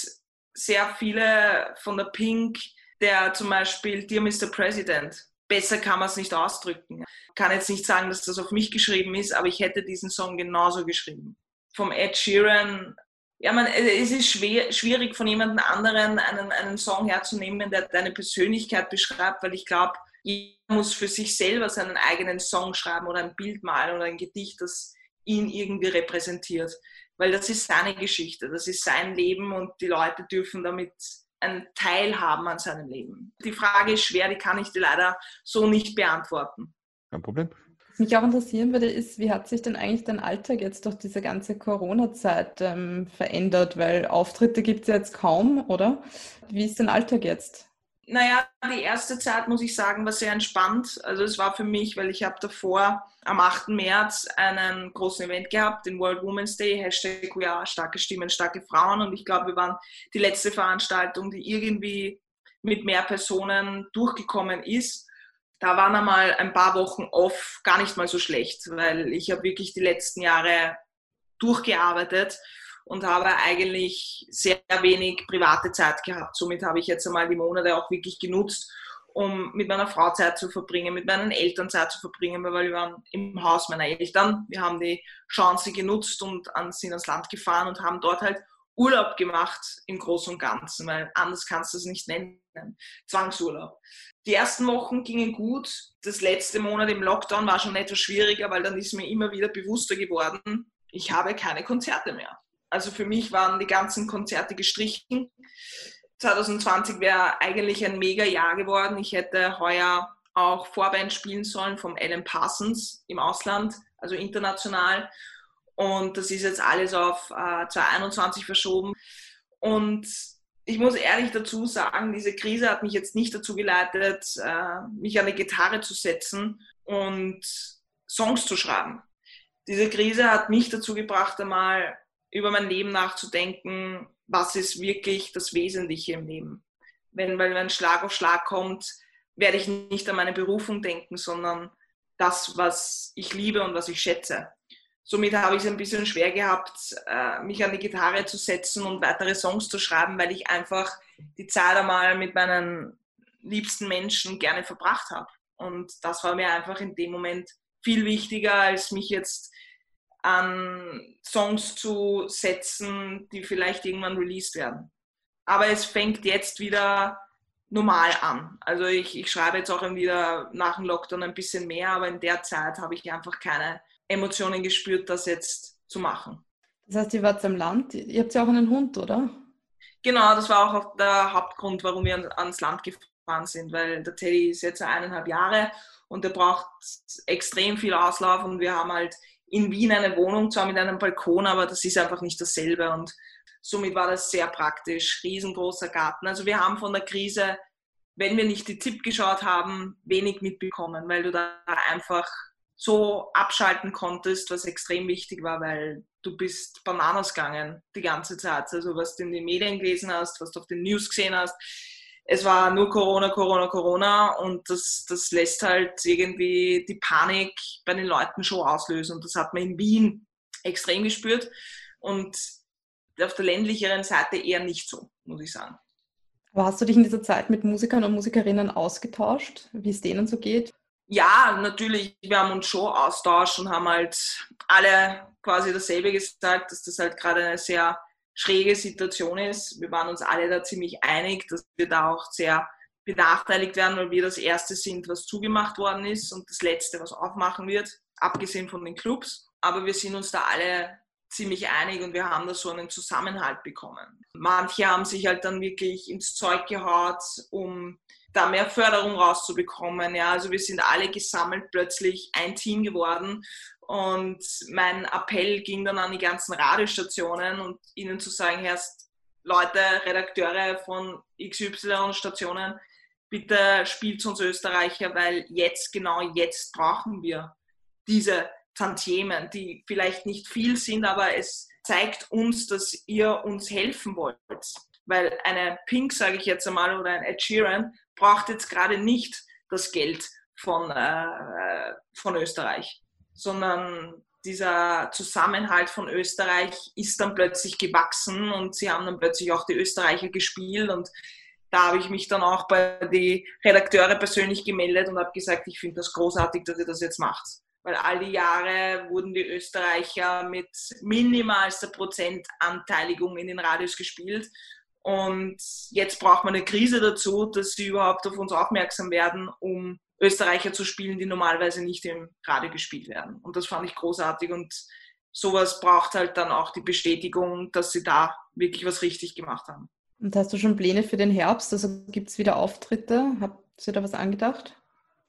sehr viele von der Pink, der zum Beispiel Dear Mr. President. Besser kann man es nicht ausdrücken. Ich kann jetzt nicht sagen, dass das auf mich geschrieben ist, aber ich hätte diesen Song genauso geschrieben vom Ed Sheeran, ja, man, es ist schwer, schwierig von jemand anderen einen, einen Song herzunehmen, der deine Persönlichkeit beschreibt, weil ich glaube, jeder muss für sich selber seinen eigenen Song schreiben oder ein Bild malen oder ein Gedicht, das ihn irgendwie repräsentiert. Weil das ist seine Geschichte, das ist sein Leben und die Leute dürfen damit einen Teil haben an seinem Leben. Die Frage ist schwer, die kann ich dir leider so nicht beantworten. Kein Problem. Mich auch interessieren würde, ist, wie hat sich denn eigentlich dein Alltag jetzt durch diese ganze Corona-Zeit ähm, verändert? Weil Auftritte gibt es ja jetzt kaum, oder? Wie ist dein Alltag jetzt? Naja, die erste Zeit, muss ich sagen, war sehr entspannt. Also es war für mich, weil ich habe davor am 8. März einen großen Event gehabt, den World Women's Day, Hashtag ja, starke Stimmen, starke Frauen. Und ich glaube, wir waren die letzte Veranstaltung, die irgendwie mit mehr Personen durchgekommen ist da waren einmal ein paar Wochen off gar nicht mal so schlecht, weil ich habe wirklich die letzten Jahre durchgearbeitet und habe eigentlich sehr wenig private Zeit gehabt. Somit habe ich jetzt einmal die Monate auch wirklich genutzt, um mit meiner Frau Zeit zu verbringen, mit meinen Eltern Zeit zu verbringen, weil wir waren im Haus meiner Eltern. Wir haben die Chance genutzt und sind ans Land gefahren und haben dort halt Urlaub gemacht im Großen und Ganzen, weil anders kannst du es nicht nennen. Zwangsurlaub. Die ersten Wochen gingen gut. Das letzte Monat im Lockdown war schon etwas schwieriger, weil dann ist mir immer wieder bewusster geworden, ich habe keine Konzerte mehr. Also für mich waren die ganzen Konzerte gestrichen. 2020 wäre eigentlich ein mega Jahr geworden. Ich hätte heuer auch Vorband spielen sollen vom Alan Parsons im Ausland, also international. Und das ist jetzt alles auf äh, 2021 verschoben. Und ich muss ehrlich dazu sagen, diese Krise hat mich jetzt nicht dazu geleitet, äh, mich an die Gitarre zu setzen und Songs zu schreiben. Diese Krise hat mich dazu gebracht, einmal über mein Leben nachzudenken, was ist wirklich das Wesentliche im Leben. Wenn, weil wenn Schlag auf Schlag kommt, werde ich nicht an meine Berufung denken, sondern das, was ich liebe und was ich schätze. Somit habe ich es ein bisschen schwer gehabt, äh, mich an die Gitarre zu setzen und weitere Songs zu schreiben, weil ich einfach die Zeit einmal mit meinen liebsten Menschen gerne verbracht habe. Und das war mir einfach in dem Moment viel wichtiger, als mich jetzt an Songs zu setzen, die vielleicht irgendwann released werden. Aber es fängt jetzt wieder normal an. Also ich, ich schreibe jetzt auch wieder nach dem Lockdown ein bisschen mehr, aber in der Zeit habe ich einfach keine Emotionen gespürt, das jetzt zu machen. Das heißt, ihr wart am Land, ihr habt ja auch einen Hund, oder? Genau, das war auch der Hauptgrund, warum wir ans Land gefahren sind, weil der Teddy ist jetzt eineinhalb Jahre und der braucht extrem viel Auslauf und wir haben halt in Wien eine Wohnung, zwar mit einem Balkon, aber das ist einfach nicht dasselbe und somit war das sehr praktisch, riesengroßer Garten. Also wir haben von der Krise, wenn wir nicht die Tipp geschaut haben, wenig mitbekommen, weil du da einfach so abschalten konntest, was extrem wichtig war, weil du bist Bananas gegangen die ganze Zeit. Also was du in den Medien gelesen hast, was du auf den News gesehen hast. Es war nur Corona, Corona, Corona und das, das lässt halt irgendwie die Panik bei den Leuten schon auslösen. Und das hat man in Wien extrem gespürt und auf der ländlicheren Seite eher nicht so, muss ich sagen. Aber hast du dich in dieser Zeit mit Musikern und Musikerinnen ausgetauscht, wie es denen so geht? Ja, natürlich, wir haben uns schon austauscht und haben halt alle quasi dasselbe gesagt, dass das halt gerade eine sehr schräge Situation ist. Wir waren uns alle da ziemlich einig, dass wir da auch sehr benachteiligt werden, weil wir das Erste sind, was zugemacht worden ist und das Letzte, was aufmachen wird, abgesehen von den Clubs. Aber wir sind uns da alle ziemlich einig und wir haben da so einen Zusammenhalt bekommen. Manche haben sich halt dann wirklich ins Zeug gehaut, um da mehr Förderung rauszubekommen. Ja, also wir sind alle gesammelt plötzlich ein Team geworden und mein Appell ging dann an die ganzen Radiostationen und ihnen zu sagen, erst Leute, Redakteure von XY-Stationen, bitte spielt uns Österreicher, weil jetzt, genau jetzt brauchen wir diese Tantiemen, die vielleicht nicht viel sind, aber es zeigt uns, dass ihr uns helfen wollt. Weil eine Pink, sage ich jetzt einmal, oder ein Ed Sheeran braucht jetzt gerade nicht das Geld von, äh, von Österreich, sondern dieser Zusammenhalt von Österreich ist dann plötzlich gewachsen und sie haben dann plötzlich auch die Österreicher gespielt und da habe ich mich dann auch bei den Redakteure persönlich gemeldet und habe gesagt, ich finde das großartig, dass ihr das jetzt macht. Weil all die Jahre wurden die Österreicher mit minimalster Prozentanteiligung in den Radios gespielt und jetzt braucht man eine Krise dazu, dass sie überhaupt auf uns aufmerksam werden, um Österreicher zu spielen, die normalerweise nicht im Radio gespielt werden. Und das fand ich großartig. Und sowas braucht halt dann auch die Bestätigung, dass sie da wirklich was richtig gemacht haben. Und hast du schon Pläne für den Herbst? Also gibt es wieder Auftritte? Habt ihr da was angedacht?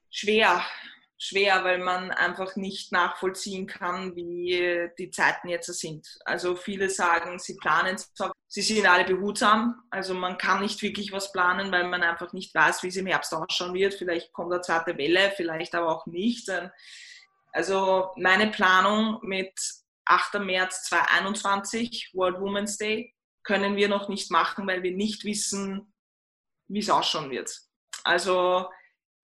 Schwer schwer, weil man einfach nicht nachvollziehen kann, wie die Zeiten jetzt sind. Also viele sagen, sie planen zwar, sie sind alle behutsam, also man kann nicht wirklich was planen, weil man einfach nicht weiß, wie es im Herbst ausschauen wird. Vielleicht kommt eine zweite Welle, vielleicht aber auch nicht. Also meine Planung mit 8. März 2021, World Women's Day, können wir noch nicht machen, weil wir nicht wissen, wie es ausschauen wird. Also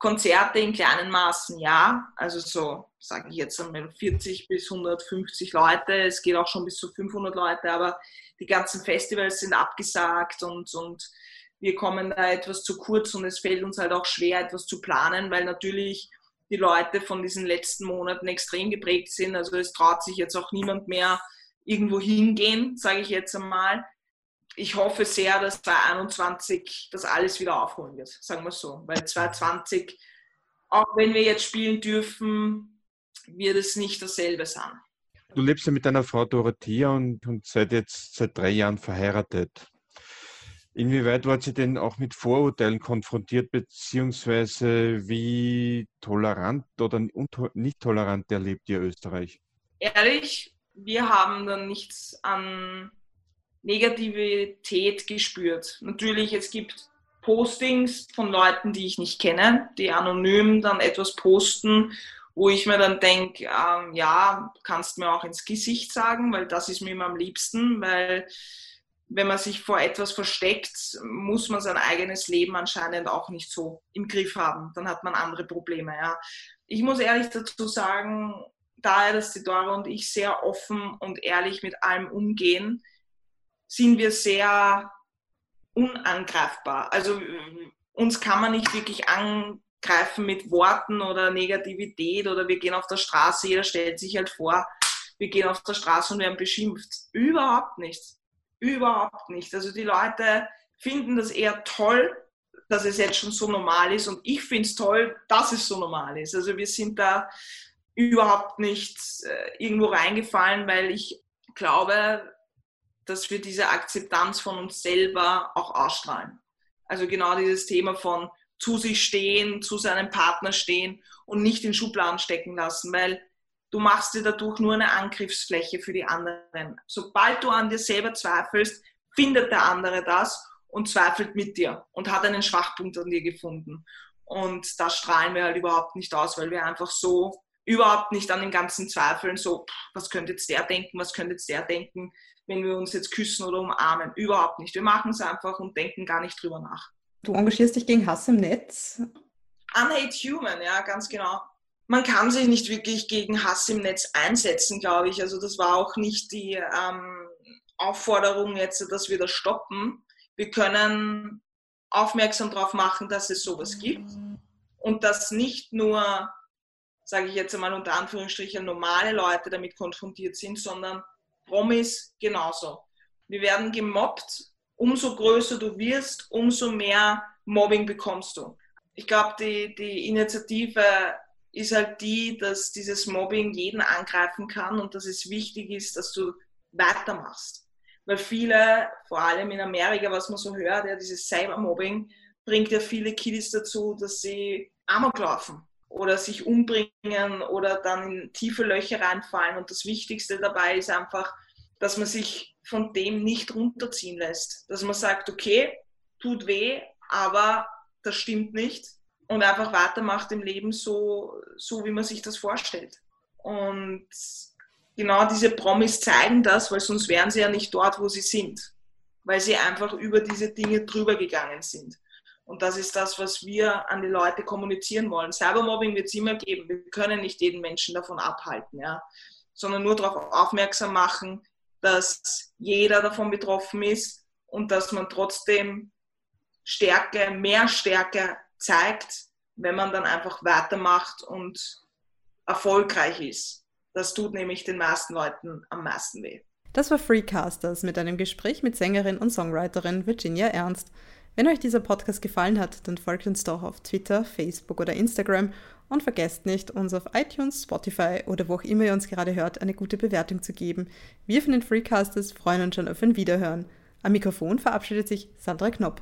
Konzerte in kleinen Maßen, ja. Also so, sage ich jetzt einmal 40 bis 150 Leute. Es geht auch schon bis zu 500 Leute, aber die ganzen Festivals sind abgesagt und, und wir kommen da etwas zu kurz und es fällt uns halt auch schwer, etwas zu planen, weil natürlich die Leute von diesen letzten Monaten extrem geprägt sind. Also es traut sich jetzt auch niemand mehr irgendwo hingehen, sage ich jetzt einmal ich hoffe sehr, dass 2021 das alles wieder aufholen wird, sagen wir so. Weil 2020, auch wenn wir jetzt spielen dürfen, wird es nicht dasselbe sein. Du lebst ja mit deiner Frau Dorothea und, und seid jetzt seit drei Jahren verheiratet. Inwieweit wart ihr denn auch mit Vorurteilen konfrontiert, beziehungsweise wie tolerant oder nicht tolerant erlebt ihr Österreich? Ehrlich, wir haben da nichts an Negativität gespürt. Natürlich, es gibt Postings von Leuten, die ich nicht kenne, die anonym dann etwas posten, wo ich mir dann denke, ähm, ja, kannst mir auch ins Gesicht sagen, weil das ist mir immer am liebsten, weil wenn man sich vor etwas versteckt, muss man sein eigenes Leben anscheinend auch nicht so im Griff haben. Dann hat man andere Probleme. Ja. Ich muss ehrlich dazu sagen, daher, dass die Dora und ich sehr offen und ehrlich mit allem umgehen, sind wir sehr unangreifbar. Also uns kann man nicht wirklich angreifen mit Worten oder Negativität oder wir gehen auf der Straße, jeder stellt sich halt vor, wir gehen auf der Straße und werden beschimpft. Überhaupt nicht. Überhaupt nicht. Also die Leute finden das eher toll, dass es jetzt schon so normal ist und ich finde es toll, dass es so normal ist. Also wir sind da überhaupt nicht äh, irgendwo reingefallen, weil ich glaube, dass wir diese Akzeptanz von uns selber auch ausstrahlen. Also genau dieses Thema von zu sich stehen, zu seinem Partner stehen und nicht in Schubladen stecken lassen, weil du machst dir dadurch nur eine Angriffsfläche für die anderen. Sobald du an dir selber zweifelst, findet der andere das und zweifelt mit dir und hat einen Schwachpunkt an dir gefunden. Und das strahlen wir halt überhaupt nicht aus, weil wir einfach so überhaupt nicht an den ganzen Zweifeln, so, was könnte jetzt der denken, was könnte jetzt der denken, wenn wir uns jetzt küssen oder umarmen. Überhaupt nicht. Wir machen es einfach und denken gar nicht drüber nach. Du engagierst dich gegen Hass im Netz? Unhate Human, ja, ganz genau. Man kann sich nicht wirklich gegen Hass im Netz einsetzen, glaube ich. Also das war auch nicht die ähm, Aufforderung jetzt, dass wir das stoppen. Wir können aufmerksam darauf machen, dass es sowas gibt und dass nicht nur, sage ich jetzt einmal unter Anführungsstrichen, normale Leute damit konfrontiert sind, sondern Promis genauso. Wir werden gemobbt. Umso größer du wirst, umso mehr Mobbing bekommst du. Ich glaube, die, die Initiative ist halt die, dass dieses Mobbing jeden angreifen kann und dass es wichtig ist, dass du weitermachst. Weil viele, vor allem in Amerika, was man so hört, ja, dieses Cybermobbing bringt ja viele Kiddies dazu, dass sie Amok laufen oder sich umbringen oder dann in tiefe Löcher reinfallen. Und das Wichtigste dabei ist einfach, dass man sich von dem nicht runterziehen lässt. Dass man sagt, okay, tut weh, aber das stimmt nicht. Und einfach weitermacht im Leben so, so wie man sich das vorstellt. Und genau diese Promis zeigen das, weil sonst wären sie ja nicht dort, wo sie sind. Weil sie einfach über diese Dinge drüber gegangen sind. Und das ist das, was wir an die Leute kommunizieren wollen. Cybermobbing wird es immer geben. Wir können nicht jeden Menschen davon abhalten, ja? sondern nur darauf aufmerksam machen, dass jeder davon betroffen ist und dass man trotzdem Stärke, mehr Stärke zeigt, wenn man dann einfach weitermacht und erfolgreich ist. Das tut nämlich den meisten Leuten am meisten weh. Das war Freecasters mit einem Gespräch mit Sängerin und Songwriterin Virginia Ernst. Wenn euch dieser Podcast gefallen hat, dann folgt uns doch auf Twitter, Facebook oder Instagram und vergesst nicht, uns auf iTunes, Spotify oder wo auch immer ihr uns gerade hört, eine gute Bewertung zu geben. Wir von den Freecasters freuen uns schon auf ein Wiederhören. Am Mikrofon verabschiedet sich Sandra Knopp.